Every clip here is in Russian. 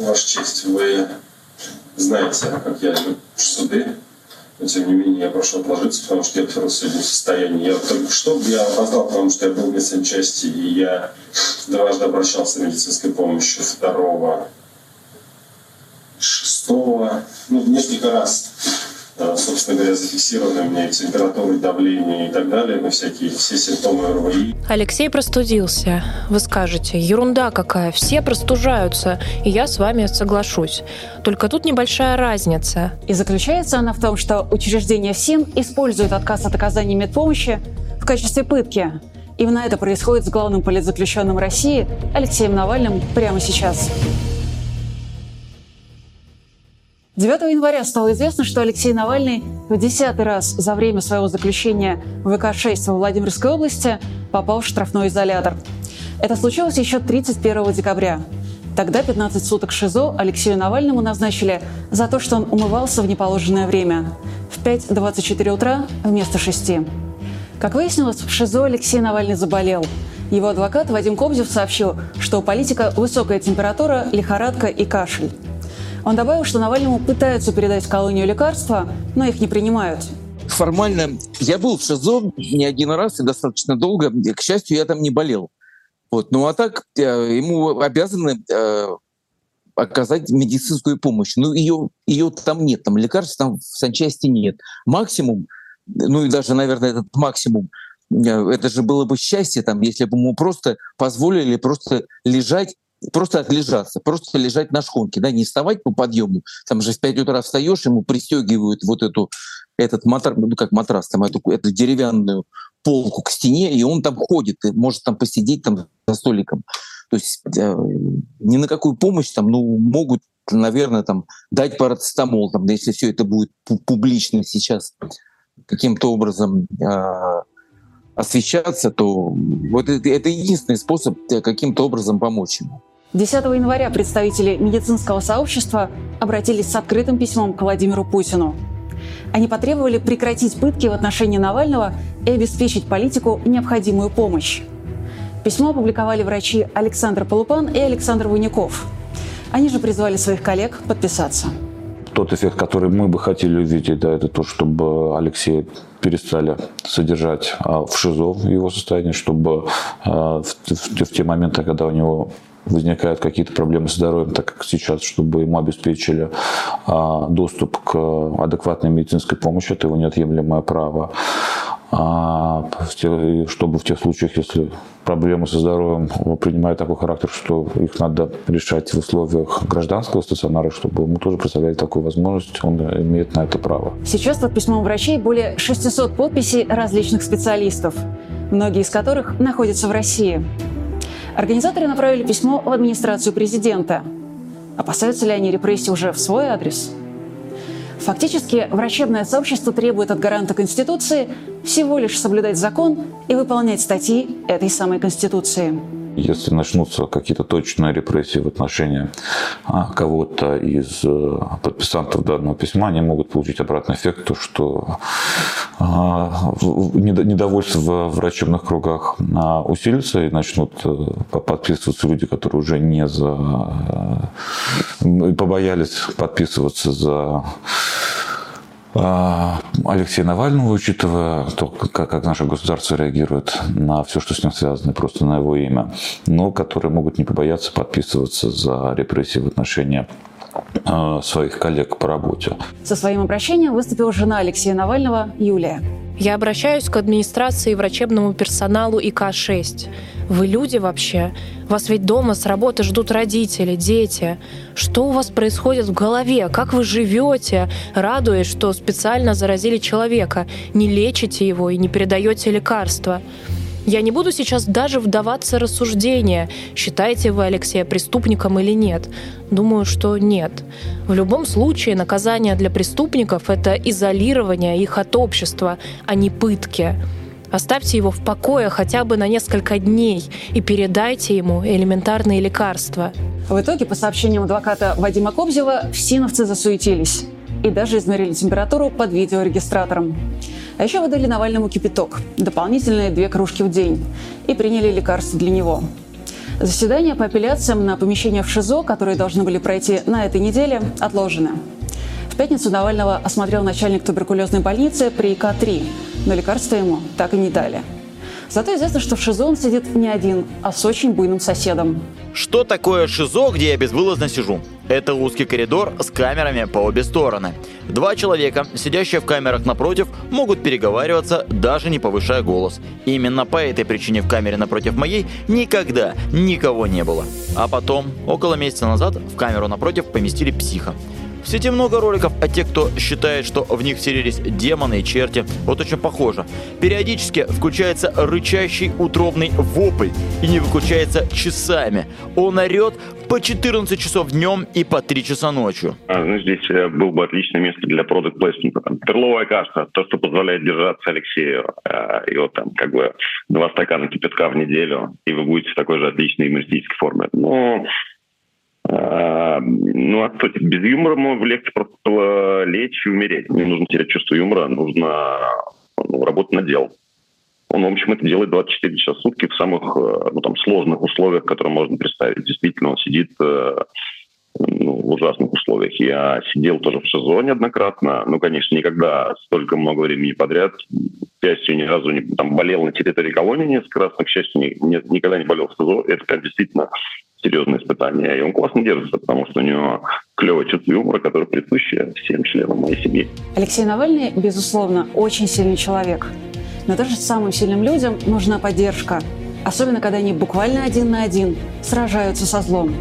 Ваша честь, вы знаете, как я люблю суды, но тем не менее я прошу отложиться, потому что я сегодня в состоянии. Я только что я опоздал, потому что я был в медсанчасти, и я дважды обращался за медицинской помощью. Второго, шестого, ну, несколько раз собственно говоря, зафиксированы у меня и температура, и давление и так далее, на всякие все симптомы РВИ. Алексей простудился. Вы скажете, ерунда какая, все простужаются, и я с вами соглашусь. Только тут небольшая разница. И заключается она в том, что учреждение СИН использует отказ от оказания медпомощи в качестве пытки. Именно это происходит с главным политзаключенным России Алексеем Навальным прямо сейчас. 9 января стало известно, что Алексей Навальный в десятый раз за время своего заключения в ВК-6 во Владимирской области попал в штрафной изолятор. Это случилось еще 31 декабря. Тогда 15 суток ШИЗО Алексею Навальному назначили за то, что он умывался в неположенное время в 5.24 утра вместо 6. Как выяснилось, в ШИЗО Алексей Навальный заболел. Его адвокат Вадим Кобзев сообщил, что у политика высокая температура, лихорадка и кашель. Он добавил, что Навальному пытаются передать колонию лекарства, но их не принимают. Формально я был в ШИЗО не один раз и достаточно долго. К счастью, я там не болел. Вот. Ну а так э, ему обязаны э, оказать медицинскую помощь. Ну ее, ее там нет, там лекарств там в санчасти нет. Максимум, ну и даже, наверное, этот максимум, э, это же было бы счастье, там, если бы ему просто позволили просто лежать просто отлежаться, просто лежать на шхонке, да, не вставать по подъему. Там же в 5 утра встаешь, ему пристегивают вот эту, этот матрас, ну как матрас, там эту, эту деревянную полку к стене, и он там ходит, и может там посидеть там за столиком. То есть э, ни на какую помощь там, ну, могут, наверное, там дать парацетамол, там, да, если все это будет публично сейчас каким-то образом э, освещаться, то вот это, это единственный способ э, каким-то образом помочь ему. 10 января представители медицинского сообщества обратились с открытым письмом к Владимиру Путину. Они потребовали прекратить пытки в отношении Навального и обеспечить политику необходимую помощь. Письмо опубликовали врачи Александр Полупан и Александр Вуняков. Они же призвали своих коллег подписаться. Тот эффект, который мы бы хотели увидеть, да, это то, чтобы Алексей перестали содержать а, в ШИЗО его состоянии, чтобы а, в те моменты, когда у него возникают какие-то проблемы с здоровьем, так как сейчас, чтобы ему обеспечили а, доступ к адекватной медицинской помощи, это его неотъемлемое право. А, чтобы в тех случаях, если проблемы со здоровьем принимают такой характер, что их надо решать в условиях гражданского стационара, чтобы ему тоже представляли такую возможность, он имеет на это право. Сейчас под письмом врачей более 600 подписей различных специалистов, многие из которых находятся в России. Организаторы направили письмо в администрацию президента. Опасаются ли они репрессий уже в свой адрес? Фактически, врачебное сообщество требует от гаранта Конституции всего лишь соблюдать закон и выполнять статьи этой самой Конституции. Если начнутся какие-то точные репрессии в отношении а, кого-то из э, подписантов данного письма, они могут получить обратный эффект, то что а, недовольство в врачебных кругах а, усилится и начнут э, подписываться люди, которые уже не за э, побоялись подписываться за Алексея Навального, учитывая то, как, как наше государство реагирует на все, что с ним связано, просто на его имя, но которые могут не побояться подписываться за репрессии в отношении а, своих коллег по работе. Со своим обращением выступила жена Алексея Навального Юлия. Я обращаюсь к администрации и врачебному персоналу ИК-6. Вы люди вообще? Вас ведь дома с работы ждут родители, дети. Что у вас происходит в голове? Как вы живете, радуясь, что специально заразили человека, не лечите его и не передаете лекарства? Я не буду сейчас даже вдаваться в рассуждения, считаете вы Алексея преступником или нет. Думаю, что нет. В любом случае, наказание для преступников — это изолирование их от общества, а не пытки. Оставьте его в покое хотя бы на несколько дней и передайте ему элементарные лекарства. В итоге, по сообщениям адвоката Вадима Кобзева, всиновцы засуетились и даже измерили температуру под видеорегистратором. А еще выдали Навальному кипяток, дополнительные две кружки в день, и приняли лекарства для него. Заседания по апелляциям на помещения в ШИЗО, которые должны были пройти на этой неделе, отложены. В пятницу Навального осмотрел начальник туберкулезной больницы при К-3, но лекарства ему так и не дали. Зато известно, что в ШИЗО он сидит не один, а с очень буйным соседом. Что такое ШИЗО, где я безвылазно сижу? Это узкий коридор с камерами по обе стороны. Два человека, сидящие в камерах напротив, могут переговариваться, даже не повышая голос. Именно по этой причине в камере напротив моей никогда никого не было. А потом, около месяца назад, в камеру напротив поместили психа. В сети много роликов, а те, кто считает, что в них вселились демоны и черти, вот очень похоже. Периодически включается рычащий утробный вопль и не выключается часами. Он орет по 14 часов днем и по 3 часа ночью. А, ну, здесь э, был бы отличное место для продукт плейсмента. Перловая каша, то, что позволяет держаться Алексею. Э, и вот там как бы два стакана кипятка в неделю, и вы будете в такой же отличной юмористической форме. Ну, а, ну, а кстати, без юмора легче просто лечь и умереть. Не нужно терять чувство юмора, нужно ну, работать на дело. Он, в общем, это делает 24 часа в сутки в самых э, ну, там, сложных условиях, которые можно представить. Действительно, он сидит э, ну, в ужасных условиях. Я сидел тоже в ШИЗО неоднократно. Ну, конечно, никогда столько много времени подряд. К счастью, ни разу не там, болел на территории колонии несколько раз, но, к счастью, ни, ни, никогда не болел в ШИЗО. Это прям действительно серьезное испытание. И он классно держится, потому что у него клевое чувство юмора, которое присуще всем членам моей семьи. Алексей Навальный, безусловно, очень сильный человек. Но даже самым сильным людям нужна поддержка. Особенно, когда они буквально один на один сражаются со злом.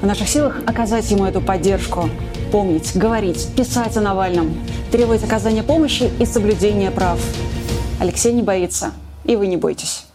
В наших силах оказать ему эту поддержку. Помнить, говорить, писать о Навальном, требовать оказания помощи и соблюдения прав. Алексей не боится, и вы не бойтесь.